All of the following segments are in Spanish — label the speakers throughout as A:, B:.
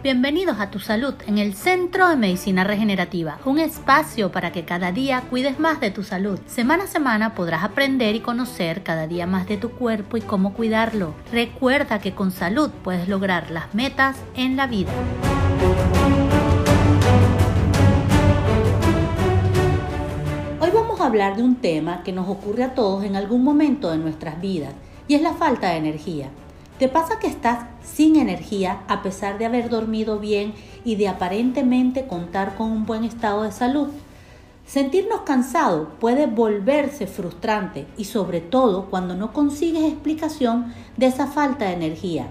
A: Bienvenidos a Tu Salud en el Centro de Medicina Regenerativa, un espacio para que cada día cuides más de tu salud. Semana a semana podrás aprender y conocer cada día más de tu cuerpo y cómo cuidarlo. Recuerda que con salud puedes lograr las metas en la vida. Hoy vamos a hablar de un tema que nos ocurre a todos en algún momento de nuestras vidas y es la falta de energía. ¿Te pasa que estás sin energía a pesar de haber dormido bien y de aparentemente contar con un buen estado de salud? Sentirnos cansados puede volverse frustrante y sobre todo cuando no consigues explicación de esa falta de energía.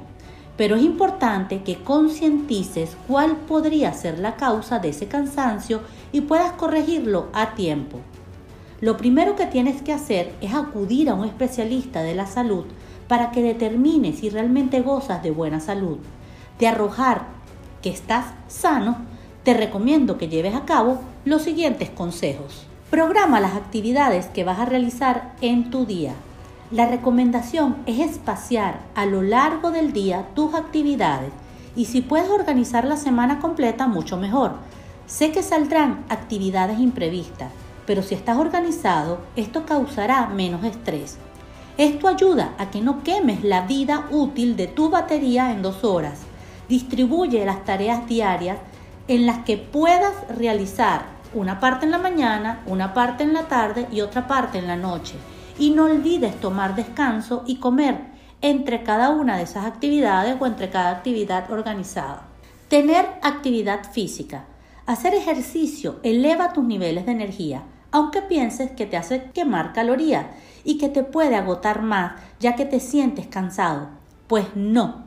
A: Pero es importante que concientices cuál podría ser la causa de ese cansancio y puedas corregirlo a tiempo. Lo primero que tienes que hacer es acudir a un especialista de la salud para que determine si realmente gozas de buena salud. De arrojar que estás sano, te recomiendo que lleves a cabo los siguientes consejos. Programa las actividades que vas a realizar en tu día. La recomendación es espaciar a lo largo del día tus actividades y si puedes organizar la semana completa, mucho mejor. Sé que saldrán actividades imprevistas, pero si estás organizado, esto causará menos estrés. Esto ayuda a que no quemes la vida útil de tu batería en dos horas. Distribuye las tareas diarias en las que puedas realizar una parte en la mañana, una parte en la tarde y otra parte en la noche. Y no olvides tomar descanso y comer entre cada una de esas actividades o entre cada actividad organizada. Tener actividad física. Hacer ejercicio eleva tus niveles de energía, aunque pienses que te hace quemar calorías y que te puede agotar más ya que te sientes cansado. Pues no.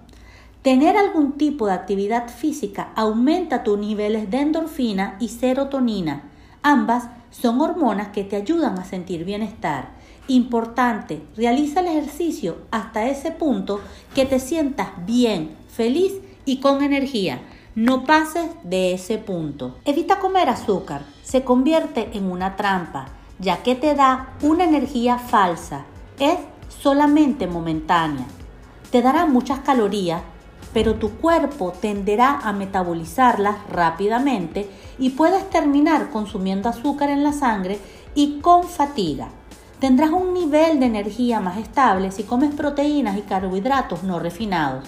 A: Tener algún tipo de actividad física aumenta tus niveles de endorfina y serotonina. Ambas son hormonas que te ayudan a sentir bienestar. Importante, realiza el ejercicio hasta ese punto que te sientas bien, feliz y con energía. No pases de ese punto. Evita comer azúcar. Se convierte en una trampa ya que te da una energía falsa, es solamente momentánea. Te dará muchas calorías, pero tu cuerpo tenderá a metabolizarlas rápidamente y puedes terminar consumiendo azúcar en la sangre y con fatiga. Tendrás un nivel de energía más estable si comes proteínas y carbohidratos no refinados.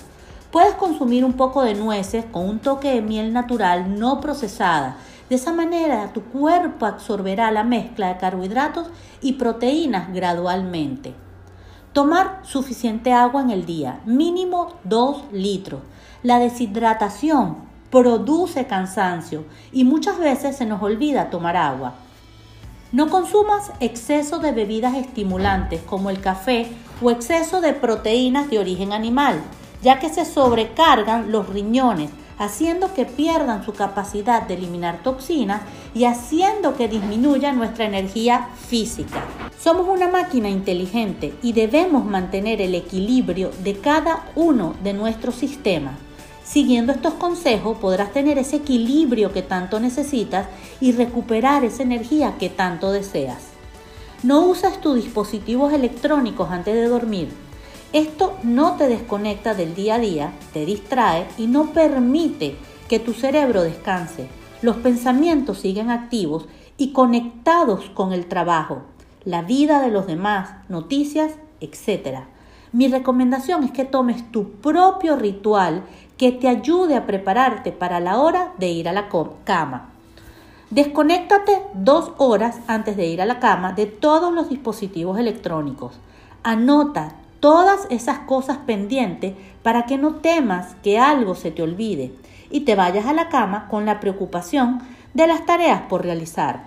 A: Puedes consumir un poco de nueces con un toque de miel natural no procesada de esa manera tu cuerpo absorberá la mezcla de carbohidratos y proteínas gradualmente. Tomar suficiente agua en el día, mínimo 2 litros. La deshidratación produce cansancio y muchas veces se nos olvida tomar agua. No consumas exceso de bebidas estimulantes como el café o exceso de proteínas de origen animal, ya que se sobrecargan los riñones haciendo que pierdan su capacidad de eliminar toxinas y haciendo que disminuya nuestra energía física. Somos una máquina inteligente y debemos mantener el equilibrio de cada uno de nuestros sistemas. Siguiendo estos consejos podrás tener ese equilibrio que tanto necesitas y recuperar esa energía que tanto deseas. No usas tus dispositivos electrónicos antes de dormir esto no te desconecta del día a día, te distrae y no permite que tu cerebro descanse. Los pensamientos siguen activos y conectados con el trabajo, la vida de los demás, noticias, etc. Mi recomendación es que tomes tu propio ritual que te ayude a prepararte para la hora de ir a la cama. Desconéctate dos horas antes de ir a la cama de todos los dispositivos electrónicos. Anota todas esas cosas pendientes para que no temas que algo se te olvide y te vayas a la cama con la preocupación de las tareas por realizar.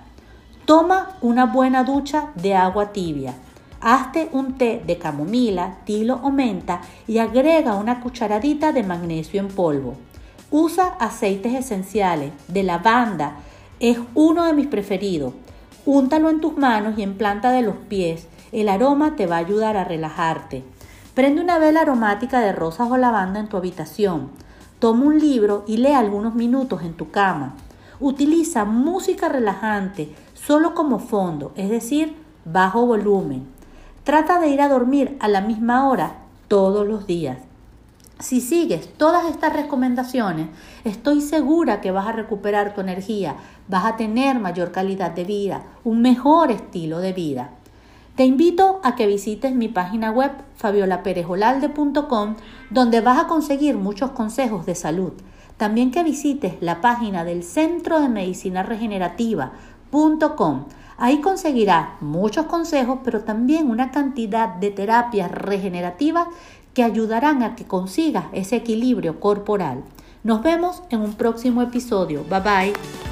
A: Toma una buena ducha de agua tibia. Hazte un té de camomila, tilo o menta y agrega una cucharadita de magnesio en polvo. Usa aceites esenciales de lavanda, es uno de mis preferidos. Úntalo en tus manos y en planta de los pies el aroma te va a ayudar a relajarte. Prende una vela aromática de rosas o lavanda en tu habitación. Toma un libro y lee algunos minutos en tu cama. Utiliza música relajante solo como fondo, es decir, bajo volumen. Trata de ir a dormir a la misma hora todos los días. Si sigues todas estas recomendaciones, estoy segura que vas a recuperar tu energía, vas a tener mayor calidad de vida, un mejor estilo de vida. Te invito a que visites mi página web fabiolaperejolalde.com donde vas a conseguir muchos consejos de salud. También que visites la página del Centro de Medicina Regenerativa.com. Ahí conseguirás muchos consejos, pero también una cantidad de terapias regenerativas que ayudarán a que consigas ese equilibrio corporal. Nos vemos en un próximo episodio. Bye bye.